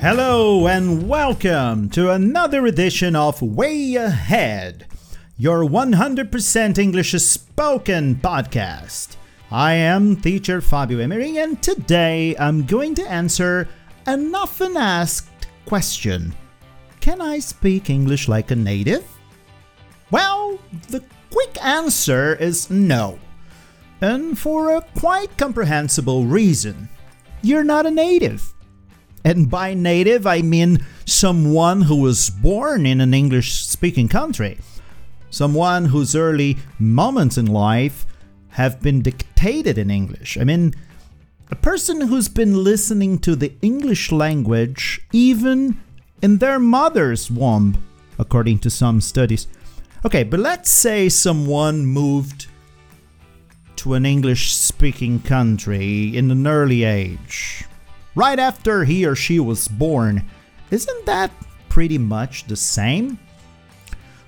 Hello and welcome to another edition of Way Ahead, your 100% English spoken podcast. I am teacher Fabio Emery, and today I'm going to answer an often asked question Can I speak English like a native? Well, the quick answer is no. And for a quite comprehensible reason you're not a native. And by native, I mean someone who was born in an English speaking country, someone whose early moments in life have been dictated in English. I mean, a person who's been listening to the English language even in their mother's womb, according to some studies. Okay, but let's say someone moved to an English speaking country in an early age, right after he or she was born. Isn't that pretty much the same?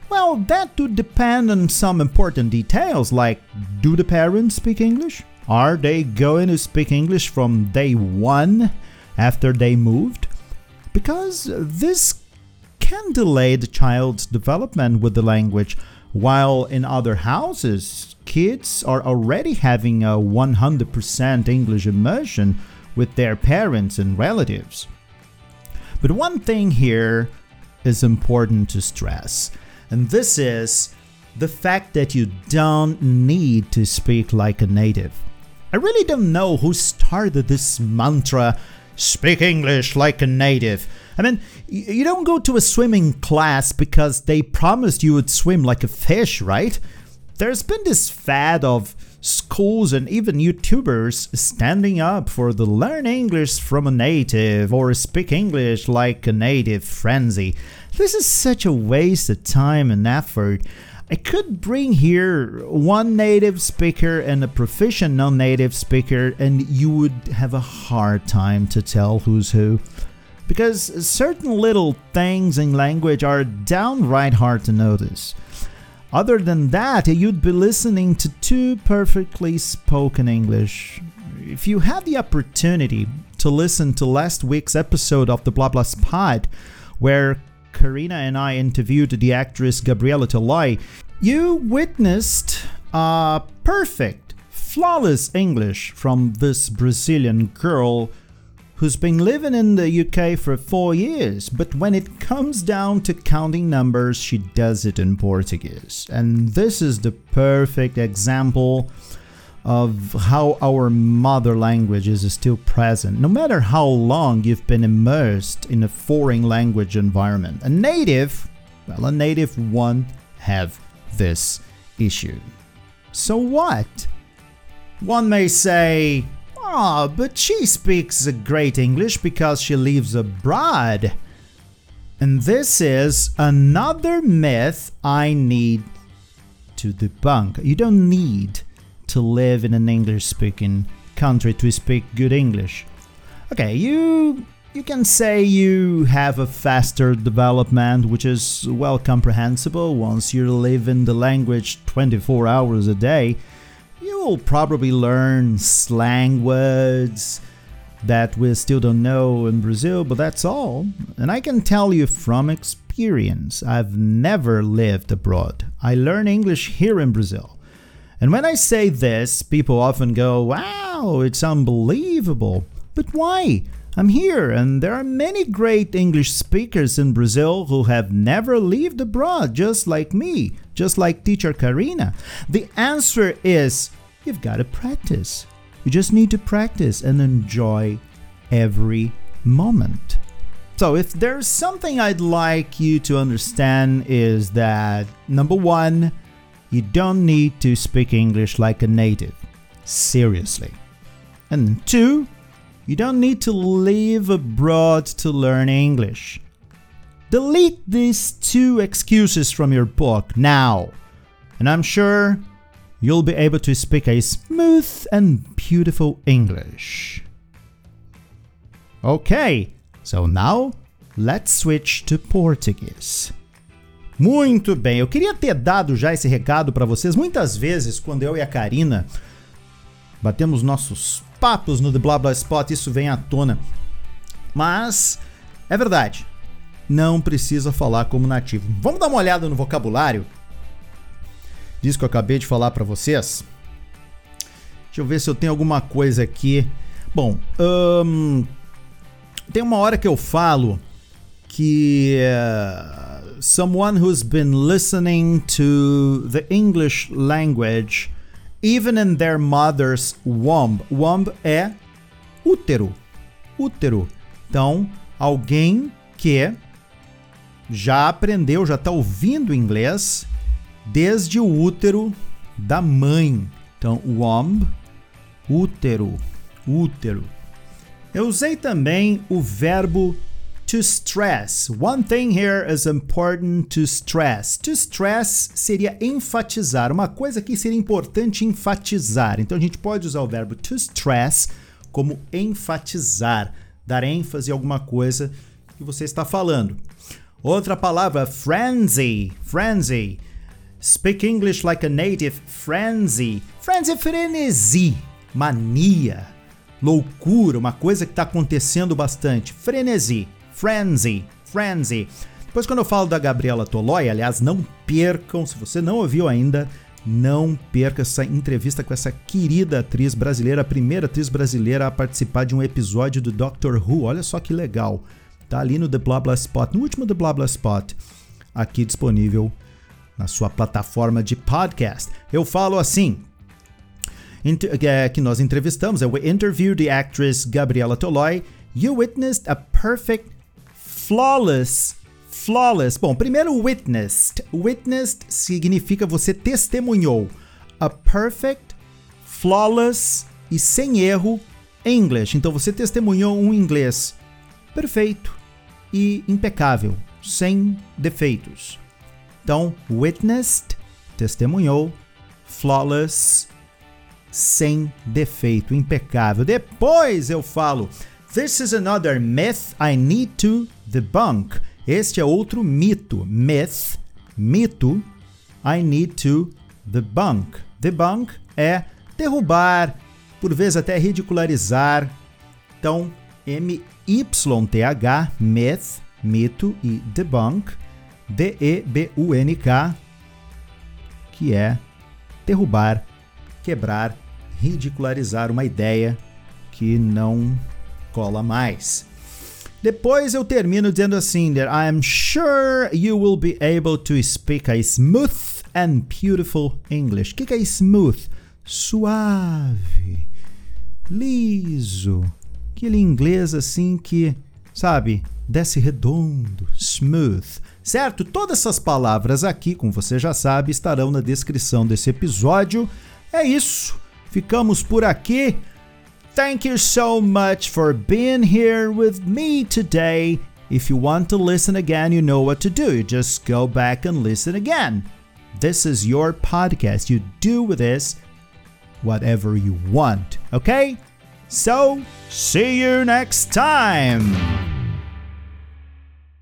Well, that would depend on some important details like do the parents speak English? Are they going to speak English from day one after they moved? Because this can delay the child's development with the language, while in other houses, kids are already having a 100% English immersion with their parents and relatives. But one thing here is important to stress and this is the fact that you don't need to speak like a native. I really don't know who started this mantra speak English like a native. I mean, you don't go to a swimming class because they promised you would swim like a fish, right? There's been this fad of schools and even YouTubers standing up for the learn English from a native or speak English like a native frenzy. This is such a waste of time and effort. I could bring here one native speaker and a proficient non native speaker, and you would have a hard time to tell who's who. Because certain little things in language are downright hard to notice. Other than that, you'd be listening to two perfectly spoken English. If you had the opportunity to listen to last week's episode of the Blah Blah Pod, where Karina and I interviewed the actress Gabriela Toloi, you witnessed a perfect, flawless English from this Brazilian girl who's been living in the UK for four years, but when it comes down to counting numbers, she does it in Portuguese. And this is the perfect example of how our mother language is still present, no matter how long you've been immersed in a foreign language environment. A native, well, a native won't have this issue. So what? One may say, ah, oh, but she speaks great English because she lives abroad. And this is another myth I need to debunk. You don't need to live in an English speaking country to speak good English. Okay, you you can say you have a faster development which is well comprehensible once you live in the language 24 hours a day. You'll probably learn slang words that we still don't know in Brazil, but that's all. And I can tell you from experience, I've never lived abroad. I learn English here in Brazil. And when I say this, people often go, wow, it's unbelievable. But why? I'm here, and there are many great English speakers in Brazil who have never lived abroad, just like me, just like teacher Karina. The answer is you've got to practice. You just need to practice and enjoy every moment. So, if there's something I'd like you to understand, is that number one, you don't need to speak English like a native. Seriously. And two, you don't need to live abroad to learn English. Delete these two excuses from your book now, and I'm sure you'll be able to speak a smooth and beautiful English. Okay, so now let's switch to Portuguese. Muito bem, eu queria ter dado já esse recado para vocês muitas vezes quando eu e a Karina batemos nossos papos no The Blah Blah Spot, isso vem à tona. Mas É verdade. Não precisa falar como nativo. Vamos dar uma olhada no vocabulário? Diz que eu acabei de falar para vocês. Deixa eu ver se eu tenho alguma coisa aqui. Bom, um, tem uma hora que eu falo que uh, someone who's been listening to the English language even in their mother's womb. Womb é útero. Útero. Então, alguém que já aprendeu, já está ouvindo inglês desde o útero da mãe. Então, womb, útero, útero. Eu usei também o verbo to stress. One thing here is important to stress. To stress seria enfatizar. Uma coisa que seria importante enfatizar. Então a gente pode usar o verbo to stress como enfatizar, dar ênfase a alguma coisa que você está falando. Outra palavra, frenzy. Frenzy. Speak English like a native. Frenzy. Frenzy é frenesi, mania, loucura, uma coisa que está acontecendo bastante. Frenesi. Frenzy, Frenzy. Depois, quando eu falo da Gabriela Toloi, aliás, não percam, se você não ouviu ainda, não perca essa entrevista com essa querida atriz brasileira, a primeira atriz brasileira a participar de um episódio do Doctor Who. Olha só que legal. Tá ali no The Blabla Spot, no último The Blabla Spot, aqui disponível na sua plataforma de podcast. Eu falo assim, é, que nós entrevistamos, we interviewed the actress Gabriela Toloi. You witnessed a perfect Flawless. Flawless. Bom, primeiro witnessed. Witnessed significa você testemunhou. A perfect, flawless e sem erro English. Então você testemunhou um inglês perfeito e impecável, sem defeitos. Então, witnessed, testemunhou, flawless, sem defeito, impecável. Depois eu falo, this is another myth I need to debunk. Este é outro mito. Myth, mito. I need to debunk. Debunk é derrubar, por vezes até ridicularizar. Então, M-Y-T-H, myth, mito, e debunk, D-E-B-U-N-K, que é derrubar, quebrar, ridicularizar uma ideia que não cola mais. Depois eu termino dizendo assim: I am sure you will be able to speak a smooth and beautiful English. O que, que é smooth? Suave, liso, aquele inglês assim que, sabe, desce redondo, smooth. Certo? Todas essas palavras aqui, como você já sabe, estarão na descrição desse episódio. É isso. Ficamos por aqui. Thank you so much for being here with me today. If you want to listen again, you know what to do. You just go back and listen again. This is your podcast. You do with this whatever you want, okay? So, see you next time.